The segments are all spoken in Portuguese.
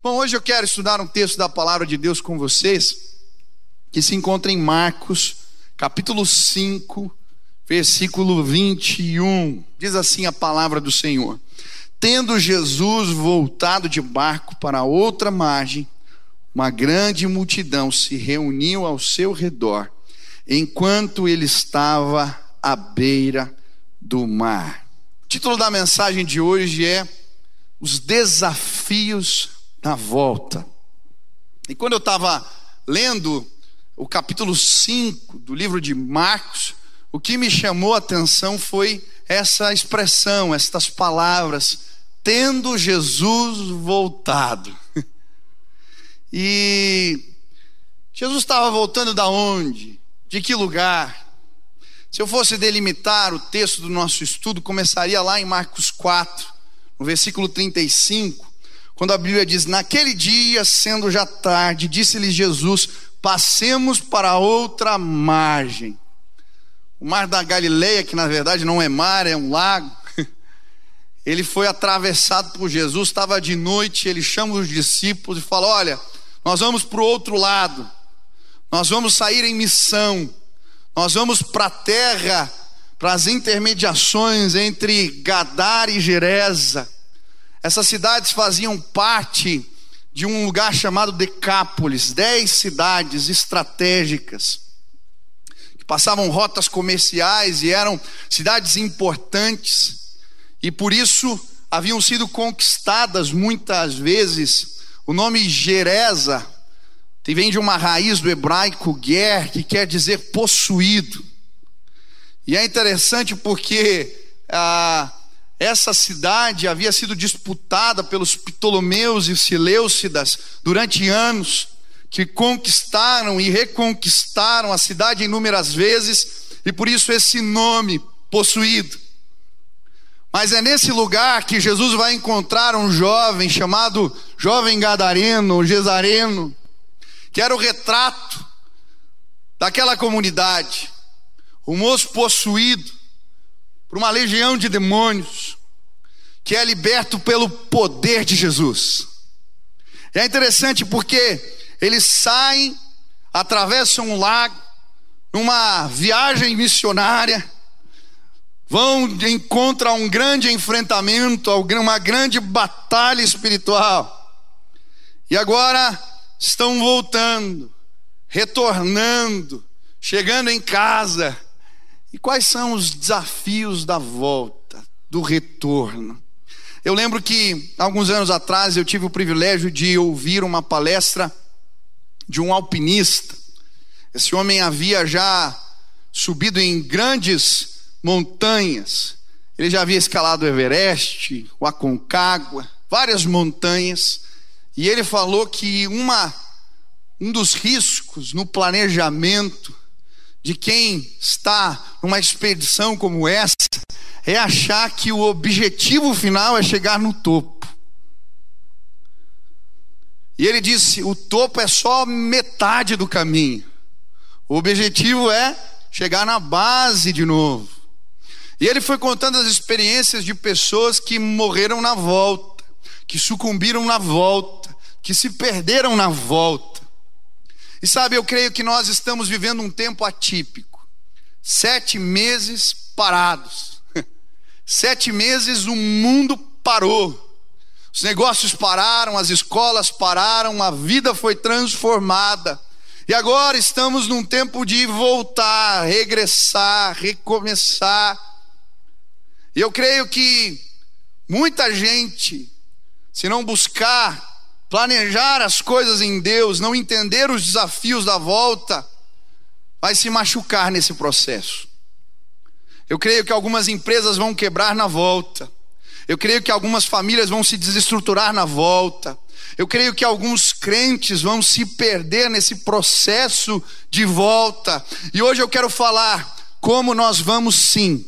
Bom, hoje eu quero estudar um texto da palavra de Deus com vocês, que se encontra em Marcos, capítulo 5, versículo 21. Diz assim a palavra do Senhor: Tendo Jesus voltado de barco para outra margem, uma grande multidão se reuniu ao seu redor, enquanto ele estava à beira do mar. O título da mensagem de hoje é Os Desafios na volta. E quando eu estava lendo o capítulo 5 do livro de Marcos, o que me chamou a atenção foi essa expressão, estas palavras, tendo Jesus voltado. E Jesus estava voltando da onde? De que lugar? Se eu fosse delimitar o texto do nosso estudo, começaria lá em Marcos 4, no versículo 35, quando a Bíblia diz: Naquele dia, sendo já tarde, disse-lhes Jesus: Passemos para outra margem. O mar da Galileia, que na verdade não é mar, é um lago, ele foi atravessado por Jesus, estava de noite, ele chama os discípulos e fala: Olha, nós vamos para o outro lado, nós vamos sair em missão, nós vamos para a terra, para as intermediações entre Gadar e Gereza. Essas cidades faziam parte de um lugar chamado Decápolis, dez cidades estratégicas, que passavam rotas comerciais e eram cidades importantes, e por isso haviam sido conquistadas muitas vezes. O nome Gereza vem de uma raiz do hebraico ger, que quer dizer possuído. E é interessante porque ah, essa cidade havia sido disputada pelos Ptolomeus e Seleucidas durante anos, que conquistaram e reconquistaram a cidade inúmeras vezes, e por isso esse nome possuído. Mas é nesse lugar que Jesus vai encontrar um jovem chamado jovem gadareno, gesareno, que era o retrato daquela comunidade, o moço possuído, por uma legião de demônios, que é liberto pelo poder de Jesus. E é interessante porque eles saem, atravessam um lago, numa viagem missionária, vão encontrar um grande enfrentamento, uma grande batalha espiritual. E agora estão voltando, retornando, chegando em casa e quais são os desafios da volta, do retorno? Eu lembro que alguns anos atrás eu tive o privilégio de ouvir uma palestra de um alpinista. Esse homem havia já subido em grandes montanhas. Ele já havia escalado o Everest, o Aconcagua, várias montanhas. E ele falou que uma, um dos riscos no planejamento de quem está numa expedição como essa é achar que o objetivo final é chegar no topo. E ele disse: o topo é só metade do caminho. O objetivo é chegar na base de novo. E ele foi contando as experiências de pessoas que morreram na volta, que sucumbiram na volta, que se perderam na volta. E sabe, eu creio que nós estamos vivendo um tempo atípico. Sete meses parados. Sete meses o mundo parou. Os negócios pararam, as escolas pararam, a vida foi transformada. E agora estamos num tempo de voltar, regressar, recomeçar. E eu creio que muita gente, se não buscar planejar as coisas em Deus, não entender os desafios da volta, vai se machucar nesse processo. Eu creio que algumas empresas vão quebrar na volta. Eu creio que algumas famílias vão se desestruturar na volta. Eu creio que alguns crentes vão se perder nesse processo de volta. E hoje eu quero falar como nós vamos sim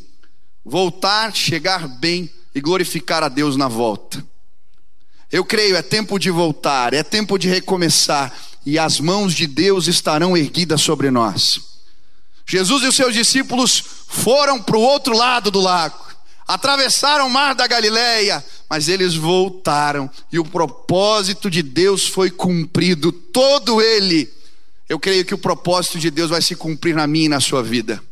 voltar, chegar bem e glorificar a Deus na volta. Eu creio, é tempo de voltar, é tempo de recomeçar, e as mãos de Deus estarão erguidas sobre nós. Jesus e os seus discípulos foram para o outro lado do lago, atravessaram o mar da Galileia, mas eles voltaram e o propósito de Deus foi cumprido, todo ele. Eu creio que o propósito de Deus vai se cumprir na minha e na sua vida.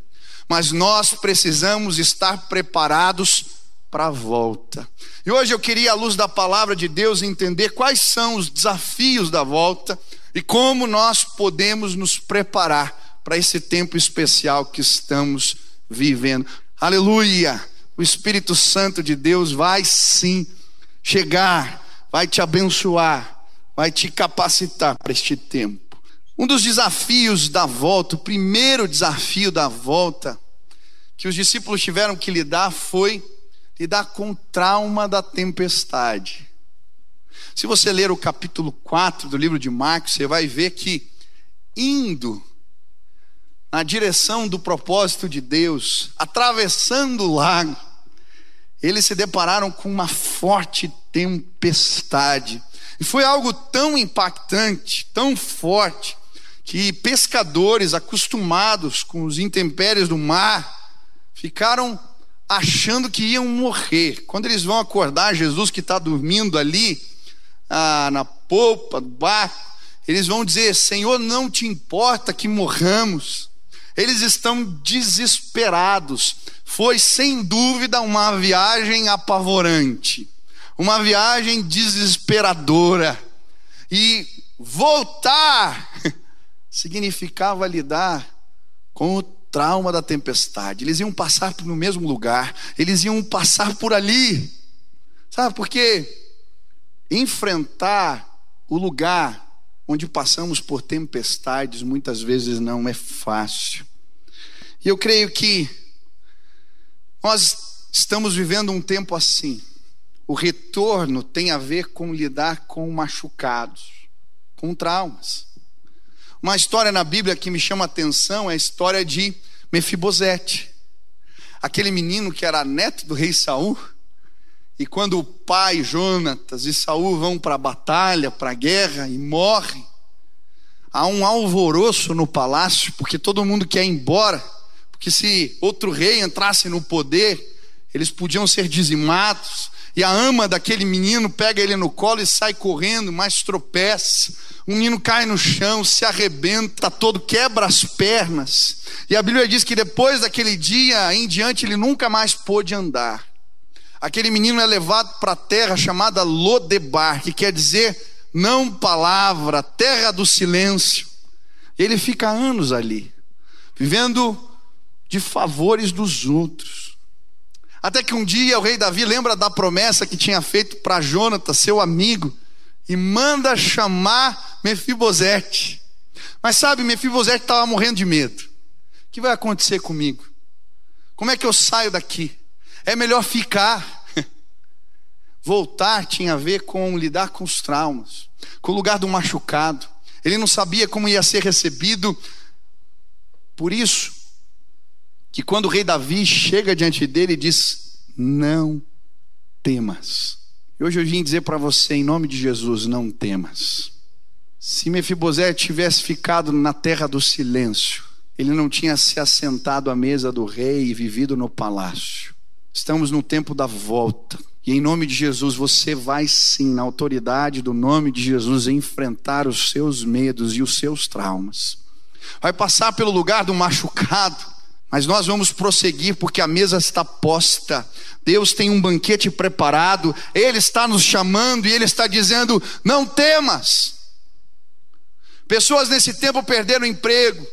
Mas nós precisamos estar preparados para a volta. E hoje eu queria, à luz da palavra de Deus, entender quais são os desafios da volta e como nós podemos nos preparar para esse tempo especial que estamos vivendo. Aleluia! O Espírito Santo de Deus vai sim chegar, vai te abençoar, vai te capacitar para este tempo. Um dos desafios da volta, o primeiro desafio da volta que os discípulos tiveram que lidar foi lidar com o trauma da tempestade. Se você ler o capítulo 4 do livro de Marcos, você vai ver que indo na direção do propósito de Deus, atravessando o lago, eles se depararam com uma forte tempestade. E foi algo tão impactante, tão forte, que pescadores acostumados com os intempéries do mar ficaram achando que iam morrer. Quando eles vão acordar Jesus que está dormindo ali ah, na polpa do barco, eles vão dizer: Senhor, não te importa que morramos. Eles estão desesperados foi sem dúvida uma viagem apavorante, uma viagem desesperadora. E voltar significava lidar com o trauma da tempestade. Eles iam passar no mesmo lugar, eles iam passar por ali. Sabe por quê? Enfrentar o lugar onde passamos por tempestades muitas vezes não é fácil. E eu creio que nós estamos vivendo um tempo assim. O retorno tem a ver com lidar com machucados, com traumas. Uma história na Bíblia que me chama a atenção é a história de Mefibosete. Aquele menino que era neto do rei Saul, e quando o pai Jonatas e Saul vão para a batalha, para a guerra e morrem, há um alvoroço no palácio, porque todo mundo quer ir embora porque se outro rei entrasse no poder, eles podiam ser dizimados. E a ama daquele menino pega ele no colo e sai correndo, mas tropeça. O menino cai no chão, se arrebenta todo, quebra as pernas. E a Bíblia diz que depois daquele dia em diante ele nunca mais pôde andar. Aquele menino é levado para a terra chamada Lodebar, que quer dizer não palavra, terra do silêncio. Ele fica anos ali, vivendo de favores dos outros. Até que um dia o rei Davi lembra da promessa que tinha feito para Jonatas, seu amigo, e manda chamar Mefibosete. Mas sabe, Mefibosete estava morrendo de medo. O que vai acontecer comigo? Como é que eu saio daqui? É melhor ficar. Voltar tinha a ver com lidar com os traumas, com o lugar do machucado. Ele não sabia como ia ser recebido. Por isso, que quando o rei Davi chega diante dele, diz: Não temas. E hoje eu vim dizer para você, em nome de Jesus, não temas. Se Mefibosete tivesse ficado na terra do silêncio, ele não tinha se assentado à mesa do rei e vivido no palácio. Estamos no tempo da volta. E em nome de Jesus, você vai sim, na autoridade do nome de Jesus, enfrentar os seus medos e os seus traumas. Vai passar pelo lugar do machucado mas nós vamos prosseguir porque a mesa está posta. Deus tem um banquete preparado. Ele está nos chamando e ele está dizendo: "Não temas". Pessoas nesse tempo perderam emprego.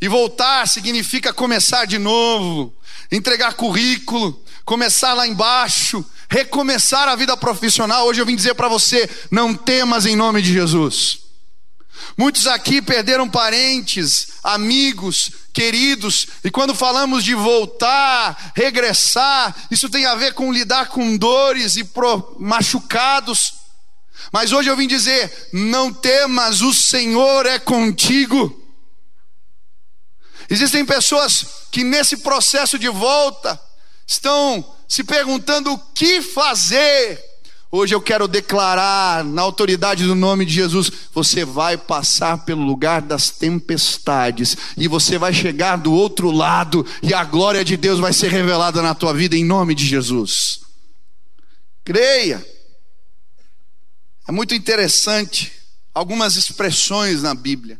E voltar significa começar de novo, entregar currículo, começar lá embaixo, recomeçar a vida profissional. Hoje eu vim dizer para você: não temas em nome de Jesus. Muitos aqui perderam parentes, amigos, queridos, e quando falamos de voltar, regressar, isso tem a ver com lidar com dores e machucados. Mas hoje eu vim dizer: não temas, o Senhor é contigo. Existem pessoas que nesse processo de volta estão se perguntando o que fazer, Hoje eu quero declarar, na autoridade do nome de Jesus, você vai passar pelo lugar das tempestades, e você vai chegar do outro lado, e a glória de Deus vai ser revelada na tua vida, em nome de Jesus. Creia. É muito interessante algumas expressões na Bíblia.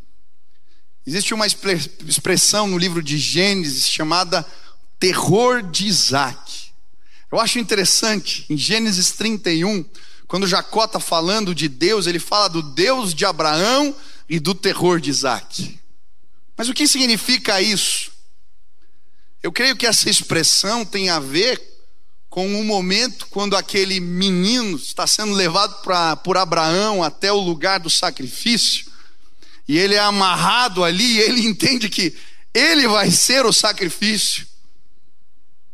Existe uma expressão no livro de Gênesis chamada terror de Isaac. Eu acho interessante, em Gênesis 31, quando Jacó está falando de Deus, ele fala do Deus de Abraão e do terror de Isaac. Mas o que significa isso? Eu creio que essa expressão tem a ver com o um momento quando aquele menino está sendo levado pra, por Abraão até o lugar do sacrifício, e ele é amarrado ali, e ele entende que ele vai ser o sacrifício,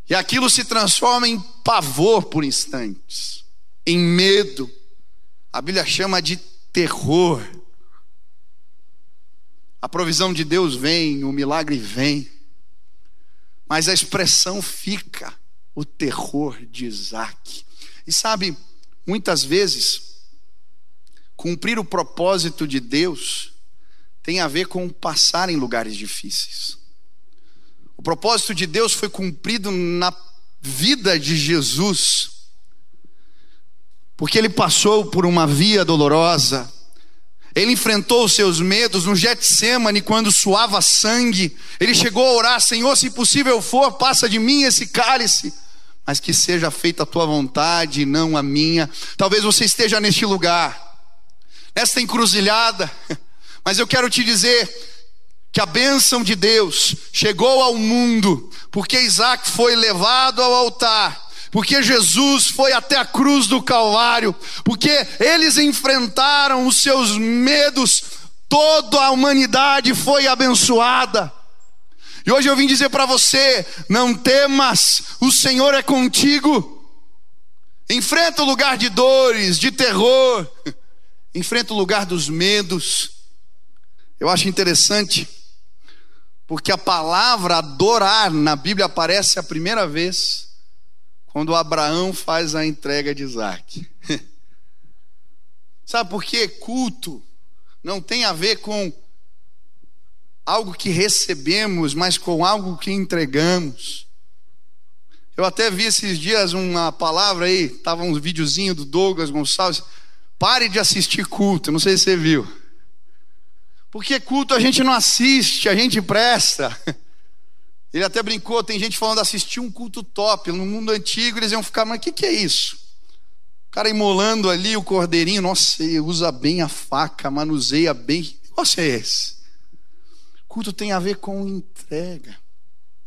e aquilo se transforma em pavor por instantes, em medo, a Bíblia chama de terror. A provisão de Deus vem, o milagre vem, mas a expressão fica o terror de Isaac. E sabe, muitas vezes, cumprir o propósito de Deus tem a ver com passar em lugares difíceis. O propósito de Deus foi cumprido na vida de Jesus, porque ele passou por uma via dolorosa, ele enfrentou os seus medos no Getsemane quando suava sangue. Ele chegou a orar: Senhor, se possível for, passa de mim esse cálice mas que seja feita a tua vontade e não a minha. Talvez você esteja neste lugar, nesta encruzilhada, mas eu quero te dizer que a bênção de Deus chegou ao mundo, porque Isaac foi levado ao altar, porque Jesus foi até a cruz do Calvário, porque eles enfrentaram os seus medos, toda a humanidade foi abençoada. E hoje eu vim dizer para você: não temas, o Senhor é contigo. Enfrenta o lugar de dores, de terror, enfrenta o lugar dos medos. Eu acho interessante, porque a palavra adorar na Bíblia aparece a primeira vez quando Abraão faz a entrega de Isaac. Sabe por quê? Culto não tem a ver com algo que recebemos, mas com algo que entregamos. Eu até vi esses dias uma palavra aí, tava um videozinho do Douglas Gonçalves. Pare de assistir culto, não sei se você viu. Porque culto a gente não assiste, a gente presta. Ele até brincou, tem gente falando assistir um culto top. No mundo antigo eles iam ficar, mas o que, que é isso? O cara imolando ali o cordeirinho, nossa, usa bem a faca, manuseia bem. Que negócio é esse? Culto tem a ver com entrega.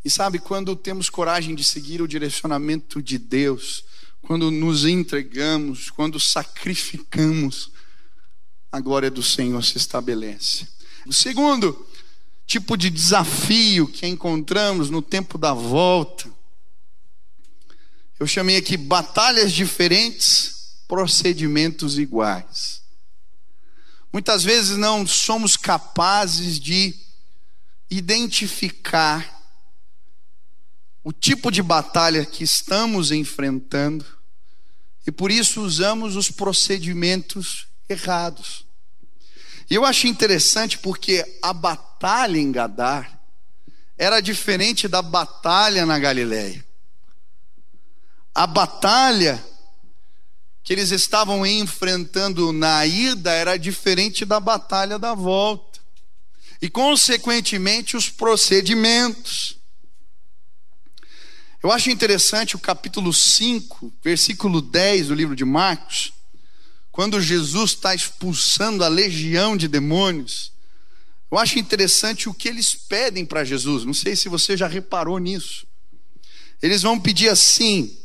E sabe, quando temos coragem de seguir o direcionamento de Deus, quando nos entregamos, quando sacrificamos, a glória do Senhor se estabelece. O segundo tipo de desafio que encontramos no tempo da volta, eu chamei aqui batalhas diferentes, procedimentos iguais. Muitas vezes não somos capazes de identificar o tipo de batalha que estamos enfrentando e por isso usamos os procedimentos errados. E eu acho interessante porque a batalha em Gadar era diferente da batalha na Galileia. A batalha que eles estavam enfrentando na ida era diferente da batalha da volta e, consequentemente, os procedimentos. Eu acho interessante o capítulo 5, versículo 10 do livro de Marcos, quando Jesus está expulsando a legião de demônios. Eu acho interessante o que eles pedem para Jesus, não sei se você já reparou nisso. Eles vão pedir assim.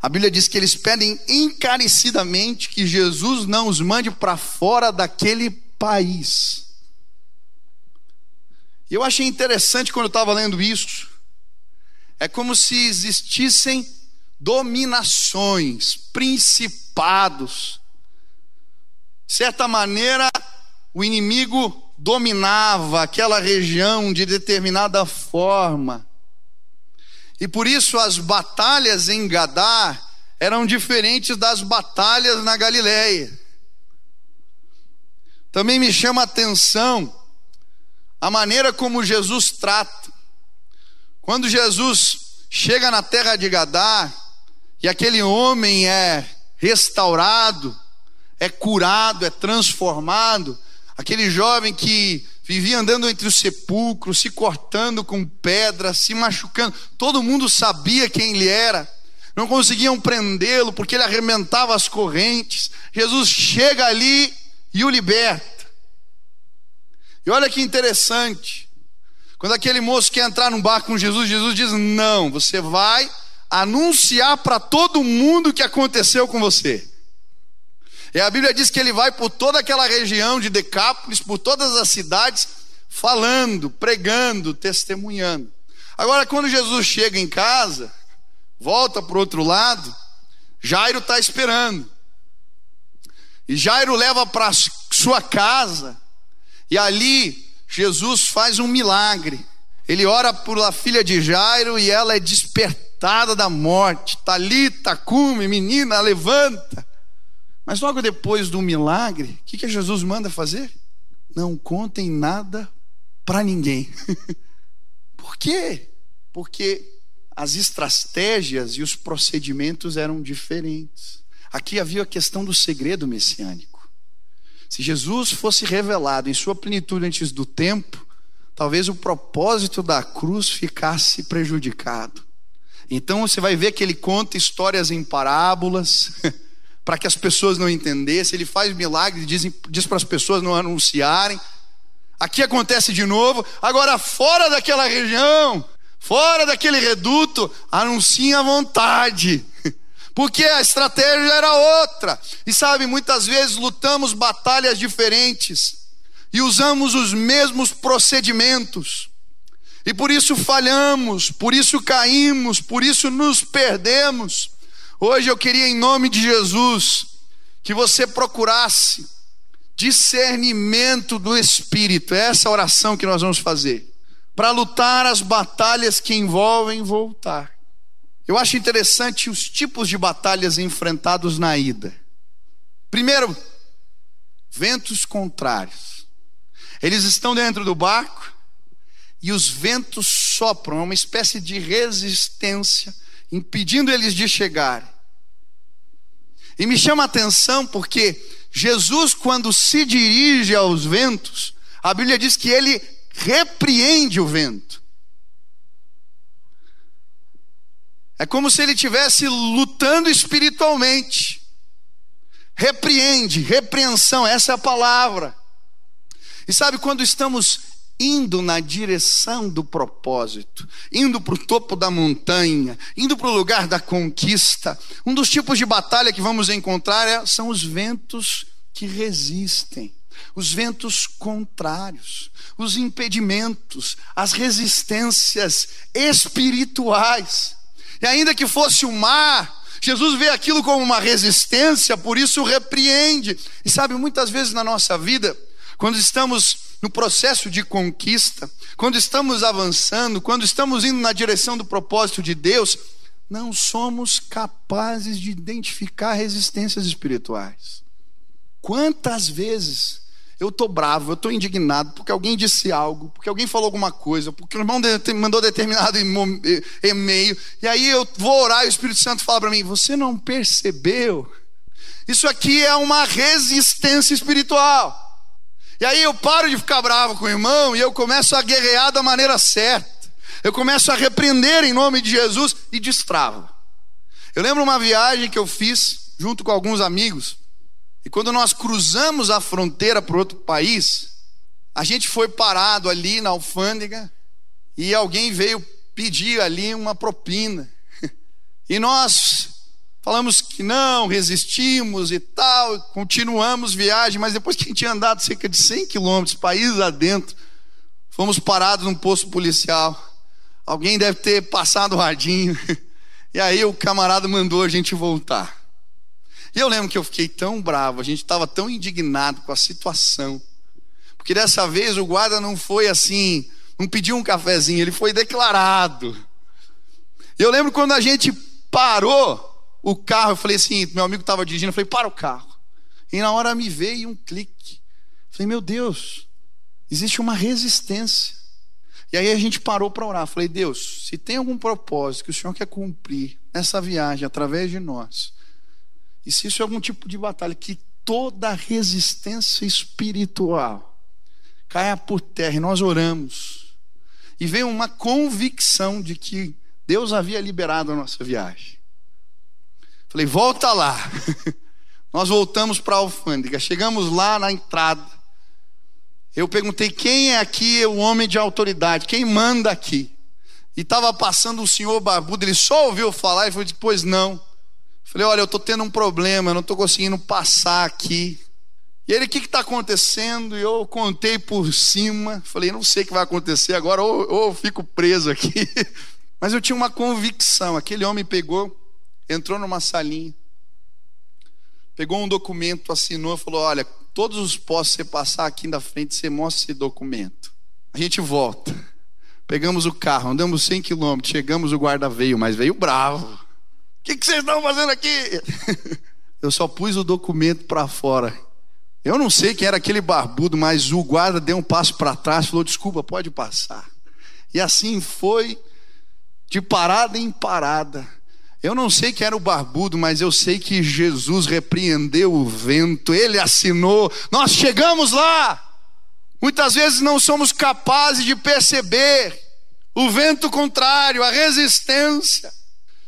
A Bíblia diz que eles pedem encarecidamente que Jesus não os mande para fora daquele país. E eu achei interessante quando eu estava lendo isso. É como se existissem dominações, principados. De certa maneira, o inimigo dominava aquela região de determinada forma. E por isso as batalhas em Gadar eram diferentes das batalhas na Galiléia. Também me chama a atenção a maneira como Jesus trata. Quando Jesus chega na terra de Gadá e aquele homem é restaurado, é curado, é transformado, aquele jovem que vivia andando entre os sepulcros, se cortando com pedras, se machucando, todo mundo sabia quem ele era não conseguiam prendê-lo porque ele arrebentava as correntes. Jesus chega ali e o liberta. E olha que interessante. Quando aquele moço quer entrar num barco com Jesus, Jesus diz: Não, você vai anunciar para todo mundo o que aconteceu com você. E a Bíblia diz que ele vai por toda aquela região de Decápolis, por todas as cidades, falando, pregando, testemunhando. Agora, quando Jesus chega em casa, volta para o outro lado, Jairo está esperando. E Jairo leva para sua casa, e ali Jesus faz um milagre. Ele ora por a filha de Jairo e ela é despertada da morte. Talita, cume, menina, levanta. Mas logo depois do milagre, o que, que Jesus manda fazer? Não contem nada para ninguém. Por quê? Porque as estratégias e os procedimentos eram diferentes. Aqui havia a questão do segredo messiânico. Se Jesus fosse revelado em sua plenitude antes do tempo, talvez o propósito da cruz ficasse prejudicado. Então você vai ver que ele conta histórias em parábolas, para que as pessoas não entendessem. Ele faz milagres, diz, diz para as pessoas não anunciarem. Aqui acontece de novo. Agora, fora daquela região, fora daquele reduto, anunciem a vontade. Porque a estratégia era outra. E sabe, muitas vezes lutamos batalhas diferentes e usamos os mesmos procedimentos. E por isso falhamos, por isso caímos, por isso nos perdemos. Hoje eu queria, em nome de Jesus, que você procurasse discernimento do Espírito. É essa oração que nós vamos fazer para lutar as batalhas que envolvem voltar. Eu acho interessante os tipos de batalhas enfrentados na ida. Primeiro, ventos contrários. Eles estão dentro do barco e os ventos sopram, é uma espécie de resistência, impedindo eles de chegar. E me chama a atenção porque Jesus, quando se dirige aos ventos, a Bíblia diz que ele repreende o vento. É como se ele estivesse lutando espiritualmente. Repreende, repreensão, essa é a palavra. E sabe quando estamos indo na direção do propósito, indo para o topo da montanha, indo para o lugar da conquista, um dos tipos de batalha que vamos encontrar é, são os ventos que resistem, os ventos contrários os impedimentos, as resistências espirituais. E ainda que fosse o mar, Jesus vê aquilo como uma resistência, por isso repreende. E sabe, muitas vezes na nossa vida, quando estamos no processo de conquista, quando estamos avançando, quando estamos indo na direção do propósito de Deus, não somos capazes de identificar resistências espirituais. Quantas vezes eu estou bravo, eu estou indignado porque alguém disse algo, porque alguém falou alguma coisa, porque o irmão mandou determinado e-mail, e aí eu vou orar e o Espírito Santo fala para mim: Você não percebeu? Isso aqui é uma resistência espiritual. E aí eu paro de ficar bravo com o irmão e eu começo a guerrear da maneira certa. Eu começo a repreender em nome de Jesus e destravo. Eu lembro uma viagem que eu fiz junto com alguns amigos. E quando nós cruzamos a fronteira para outro país, a gente foi parado ali na alfândega e alguém veio pedir ali uma propina. E nós falamos que não, resistimos e tal, continuamos viagem, mas depois que a gente tinha andado cerca de 100 quilômetros, país adentro, fomos parados num posto policial. Alguém deve ter passado o radinho. E aí o camarada mandou a gente voltar. E eu lembro que eu fiquei tão bravo, a gente estava tão indignado com a situação. Porque dessa vez o guarda não foi assim, não pediu um cafezinho, ele foi declarado. Eu lembro quando a gente parou, o carro, eu falei assim, meu amigo estava dirigindo, eu falei, para o carro. E na hora me veio um clique. Eu falei, meu Deus, existe uma resistência. E aí a gente parou para orar. Eu falei, Deus, se tem algum propósito que o Senhor quer cumprir nessa viagem através de nós, e se isso é algum tipo de batalha, que toda resistência espiritual caia por terra, e nós oramos. E veio uma convicção de que Deus havia liberado a nossa viagem. Falei, volta lá. Nós voltamos para a alfândega. Chegamos lá na entrada. Eu perguntei quem é aqui o homem de autoridade, quem manda aqui. E estava passando o senhor barbudo, ele só ouviu falar e falou: Pois não. Falei: Olha, eu estou tendo um problema, eu não estou conseguindo passar aqui. E ele: O que está acontecendo? E eu contei por cima. Falei: Não sei o que vai acontecer agora, ou, ou eu fico preso aqui. Mas eu tinha uma convicção. Aquele homem pegou, entrou numa salinha, pegou um documento, assinou, falou: Olha, todos os postos você passar aqui na frente, você mostra esse documento. A gente volta. Pegamos o carro, andamos 100 quilômetros, chegamos, o guarda veio, mas veio bravo. O que, que vocês estão fazendo aqui? Eu só pus o documento para fora. Eu não sei quem era aquele barbudo, mas o guarda deu um passo para trás, falou: desculpa, pode passar. E assim foi, de parada em parada. Eu não sei quem era o barbudo, mas eu sei que Jesus repreendeu o vento, ele assinou, nós chegamos lá. Muitas vezes não somos capazes de perceber o vento contrário, a resistência.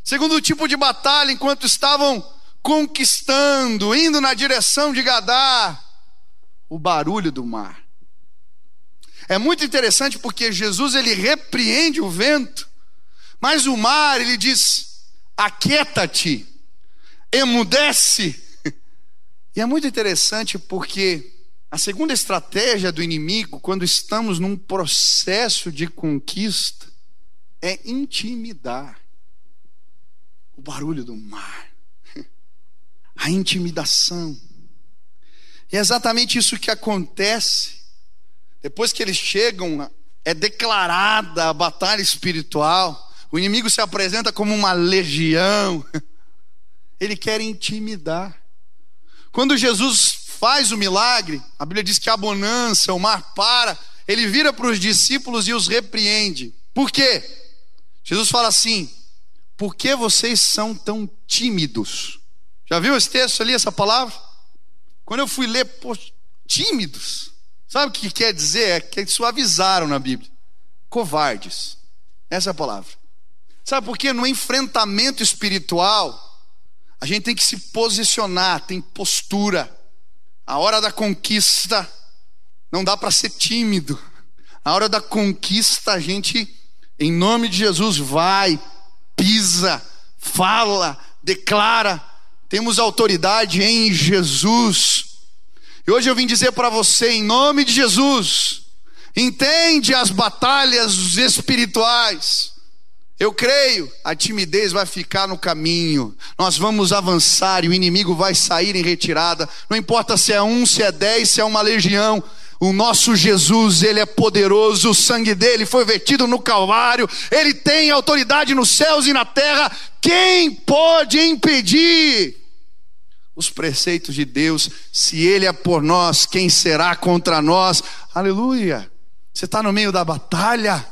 Segundo tipo de batalha, enquanto estavam conquistando, indo na direção de Gadá, o barulho do mar. É muito interessante porque Jesus ele repreende o vento, mas o mar ele diz: aquieta-te, emudece. E é muito interessante porque a segunda estratégia do inimigo, quando estamos num processo de conquista, é intimidar o barulho do mar, a intimidação. E é exatamente isso que acontece. Depois que eles chegam, é declarada a batalha espiritual. O inimigo se apresenta como uma legião. Ele quer intimidar. Quando Jesus faz o milagre, a Bíblia diz que a bonança, o mar para, ele vira para os discípulos e os repreende. Por quê? Jesus fala assim: por que vocês são tão tímidos? Já viu esse texto ali, essa palavra? Quando eu fui ler, pô, tímidos. Sabe o que quer dizer? É que suavizaram na Bíblia. Covardes. Essa é a palavra. Sabe por quê? No enfrentamento espiritual, a gente tem que se posicionar, tem postura. A hora da conquista, não dá para ser tímido. A hora da conquista, a gente, em nome de Jesus, vai, pisa, fala, declara. Temos autoridade em Jesus. E hoje eu vim dizer para você, em nome de Jesus, entende as batalhas espirituais. Eu creio, a timidez vai ficar no caminho, nós vamos avançar e o inimigo vai sair em retirada. Não importa se é um, se é dez, se é uma legião, o nosso Jesus, ele é poderoso, o sangue dele foi vertido no Calvário, ele tem autoridade nos céus e na terra. Quem pode impedir os preceitos de Deus? Se ele é por nós, quem será contra nós? Aleluia! Você está no meio da batalha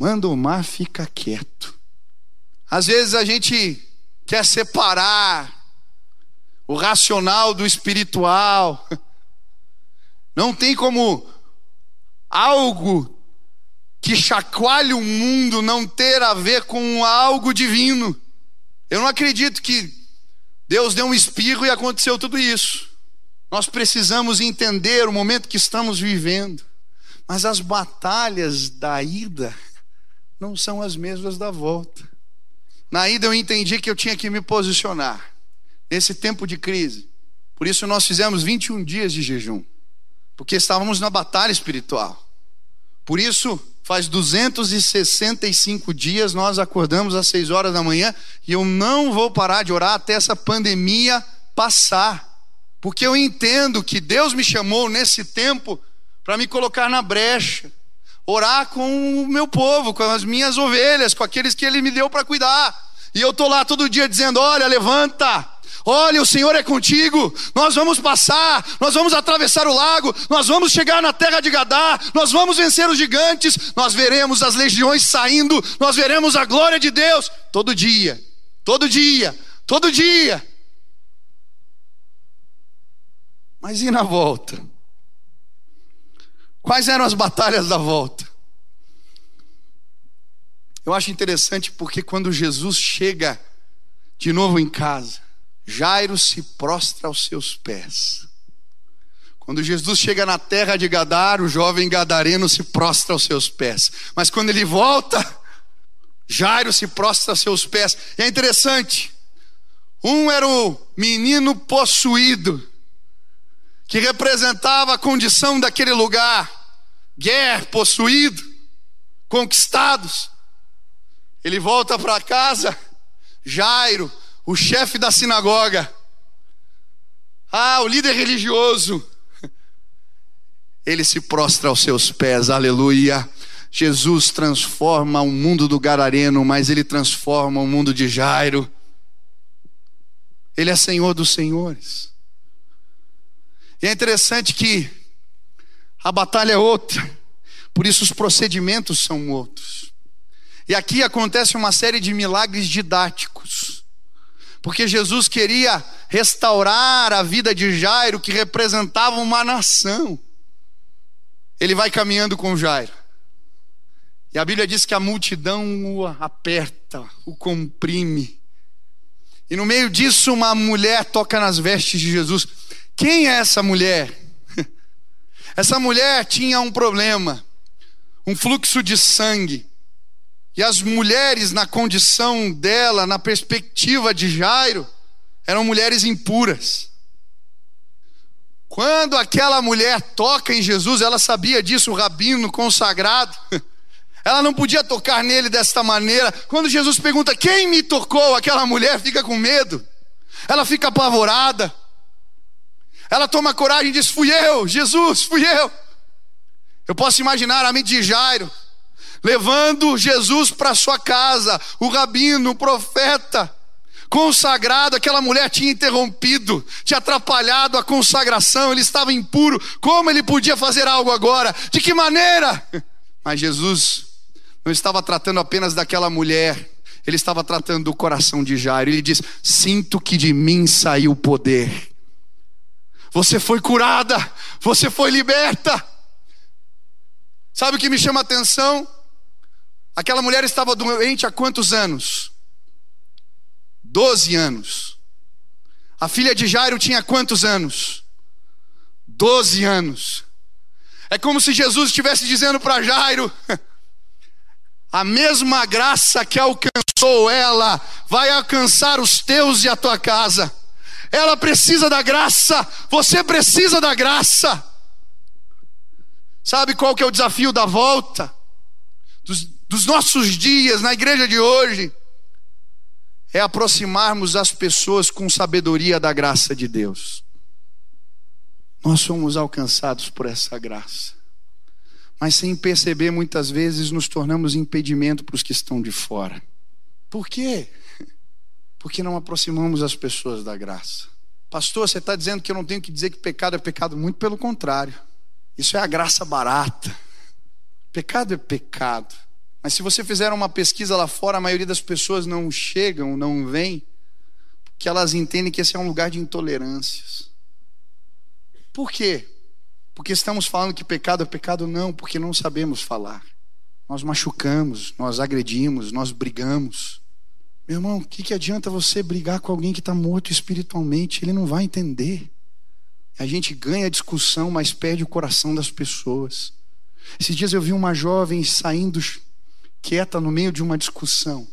manda o mar fica quieto. Às vezes a gente quer separar o racional do espiritual. Não tem como algo que chacoalhe o mundo não ter a ver com algo divino. Eu não acredito que Deus deu um espirro e aconteceu tudo isso. Nós precisamos entender o momento que estamos vivendo. Mas as batalhas da ida não são as mesmas da volta. Na ida eu entendi que eu tinha que me posicionar nesse tempo de crise. Por isso nós fizemos 21 dias de jejum, porque estávamos na batalha espiritual. Por isso, faz 265 dias nós acordamos às 6 horas da manhã e eu não vou parar de orar até essa pandemia passar. Porque eu entendo que Deus me chamou nesse tempo para me colocar na brecha orar com o meu povo, com as minhas ovelhas, com aqueles que ele me deu para cuidar. E eu tô lá todo dia dizendo: "Olha, levanta. Olha, o Senhor é contigo. Nós vamos passar, nós vamos atravessar o lago, nós vamos chegar na terra de Gadá, nós vamos vencer os gigantes, nós veremos as legiões saindo, nós veremos a glória de Deus todo dia. Todo dia, todo dia. Mas e na volta? Quais eram as batalhas da volta? Eu acho interessante porque quando Jesus chega de novo em casa, Jairo se prostra aos seus pés. Quando Jesus chega na terra de Gadar, o jovem gadareno se prostra aos seus pés. Mas quando ele volta, Jairo se prostra aos seus pés. E é interessante. Um era o menino possuído, que representava a condição daquele lugar, guerra, possuído, conquistados. Ele volta para casa, Jairo, o chefe da sinagoga, ah, o líder religioso, ele se prostra aos seus pés, aleluia. Jesus transforma o mundo do Gadareno, mas ele transforma o mundo de Jairo. Ele é Senhor dos senhores. E é interessante que a batalha é outra, por isso os procedimentos são outros. E aqui acontece uma série de milagres didáticos, porque Jesus queria restaurar a vida de Jairo, que representava uma nação. Ele vai caminhando com Jairo, e a Bíblia diz que a multidão o aperta, o comprime. E no meio disso, uma mulher toca nas vestes de Jesus. Quem é essa mulher? Essa mulher tinha um problema, um fluxo de sangue. E as mulheres, na condição dela, na perspectiva de Jairo, eram mulheres impuras. Quando aquela mulher toca em Jesus, ela sabia disso, o rabino consagrado. Ela não podia tocar nele desta maneira. Quando Jesus pergunta: Quem me tocou? Aquela mulher fica com medo, ela fica apavorada. Ela toma coragem e diz: Fui eu, Jesus, fui eu. Eu posso imaginar a mente de Jairo, levando Jesus para sua casa, o rabino, o profeta, consagrado, aquela mulher tinha interrompido, tinha atrapalhado a consagração, ele estava impuro, como ele podia fazer algo agora? De que maneira? Mas Jesus não estava tratando apenas daquela mulher, ele estava tratando do coração de Jairo. Ele diz: Sinto que de mim saiu o poder. Você foi curada, você foi liberta. Sabe o que me chama a atenção? Aquela mulher estava doente há quantos anos? Doze anos. A filha de Jairo tinha quantos anos? Doze anos. É como se Jesus estivesse dizendo para Jairo: a mesma graça que alcançou ela vai alcançar os teus e a tua casa. Ela precisa da graça, você precisa da graça. Sabe qual que é o desafio da volta? Dos, dos nossos dias na igreja de hoje? É aproximarmos as pessoas com sabedoria da graça de Deus. Nós somos alcançados por essa graça. Mas sem perceber, muitas vezes nos tornamos impedimento para os que estão de fora. Por quê? Porque não aproximamos as pessoas da graça. Pastor, você está dizendo que eu não tenho que dizer que pecado é pecado? Muito pelo contrário. Isso é a graça barata. Pecado é pecado. Mas se você fizer uma pesquisa lá fora, a maioria das pessoas não chegam, não vêm, porque elas entendem que esse é um lugar de intolerâncias. Por quê? Porque estamos falando que pecado é pecado? Não, porque não sabemos falar. Nós machucamos, nós agredimos, nós brigamos. Meu irmão, o que, que adianta você brigar com alguém que está morto espiritualmente? Ele não vai entender. A gente ganha a discussão, mas perde o coração das pessoas. Esses dias eu vi uma jovem saindo quieta no meio de uma discussão.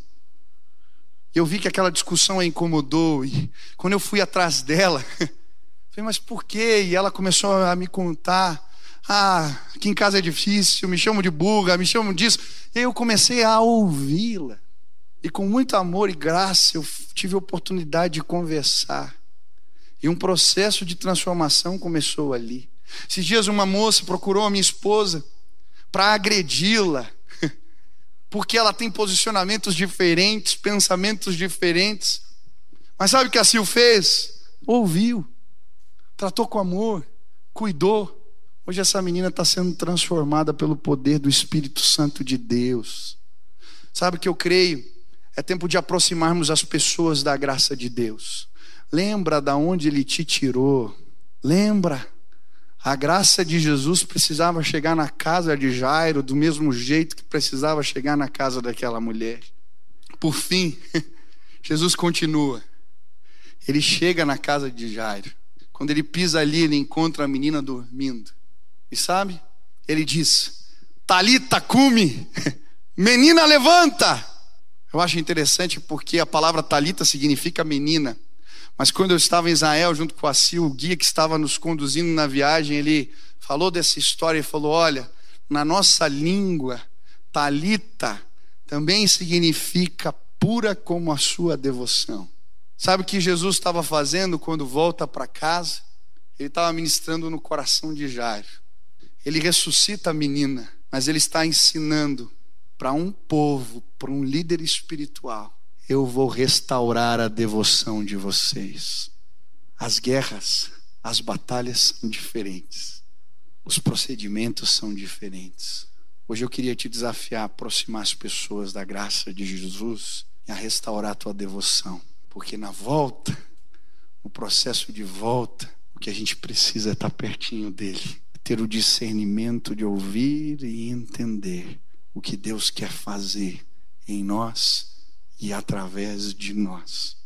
Eu vi que aquela discussão a incomodou. E quando eu fui atrás dela, falei, mas por quê? E ela começou a me contar. Ah, aqui em casa é difícil, me chamam de burra, me chamam disso. E eu comecei a ouvi-la. E com muito amor e graça eu tive a oportunidade de conversar. E um processo de transformação começou ali. Esses dias uma moça procurou a minha esposa para agredi-la. porque ela tem posicionamentos diferentes, pensamentos diferentes. Mas sabe o que a Sil fez? Ouviu, tratou com amor, cuidou. Hoje essa menina está sendo transformada pelo poder do Espírito Santo de Deus. Sabe o que eu creio? É tempo de aproximarmos as pessoas da graça de Deus. Lembra da onde Ele te tirou. Lembra a graça de Jesus precisava chegar na casa de Jairo do mesmo jeito que precisava chegar na casa daquela mulher. Por fim, Jesus continua. Ele chega na casa de Jairo. Quando ele pisa ali, ele encontra a menina dormindo. E sabe? Ele diz: Talita cume, menina levanta. Eu acho interessante porque a palavra talita significa menina. Mas quando eu estava em Israel, junto com a Sil, o guia que estava nos conduzindo na viagem, ele falou dessa história e falou: Olha, na nossa língua, talita também significa pura como a sua devoção. Sabe o que Jesus estava fazendo quando volta para casa? Ele estava ministrando no coração de Jairo. Ele ressuscita a menina, mas ele está ensinando para um povo, para um líder espiritual, eu vou restaurar a devoção de vocês. As guerras, as batalhas são diferentes. Os procedimentos são diferentes. Hoje eu queria te desafiar a aproximar as pessoas da graça de Jesus e a restaurar a tua devoção. Porque na volta, no processo de volta, o que a gente precisa é estar pertinho dele, ter o discernimento de ouvir e entender o que Deus quer fazer em nós e através de nós.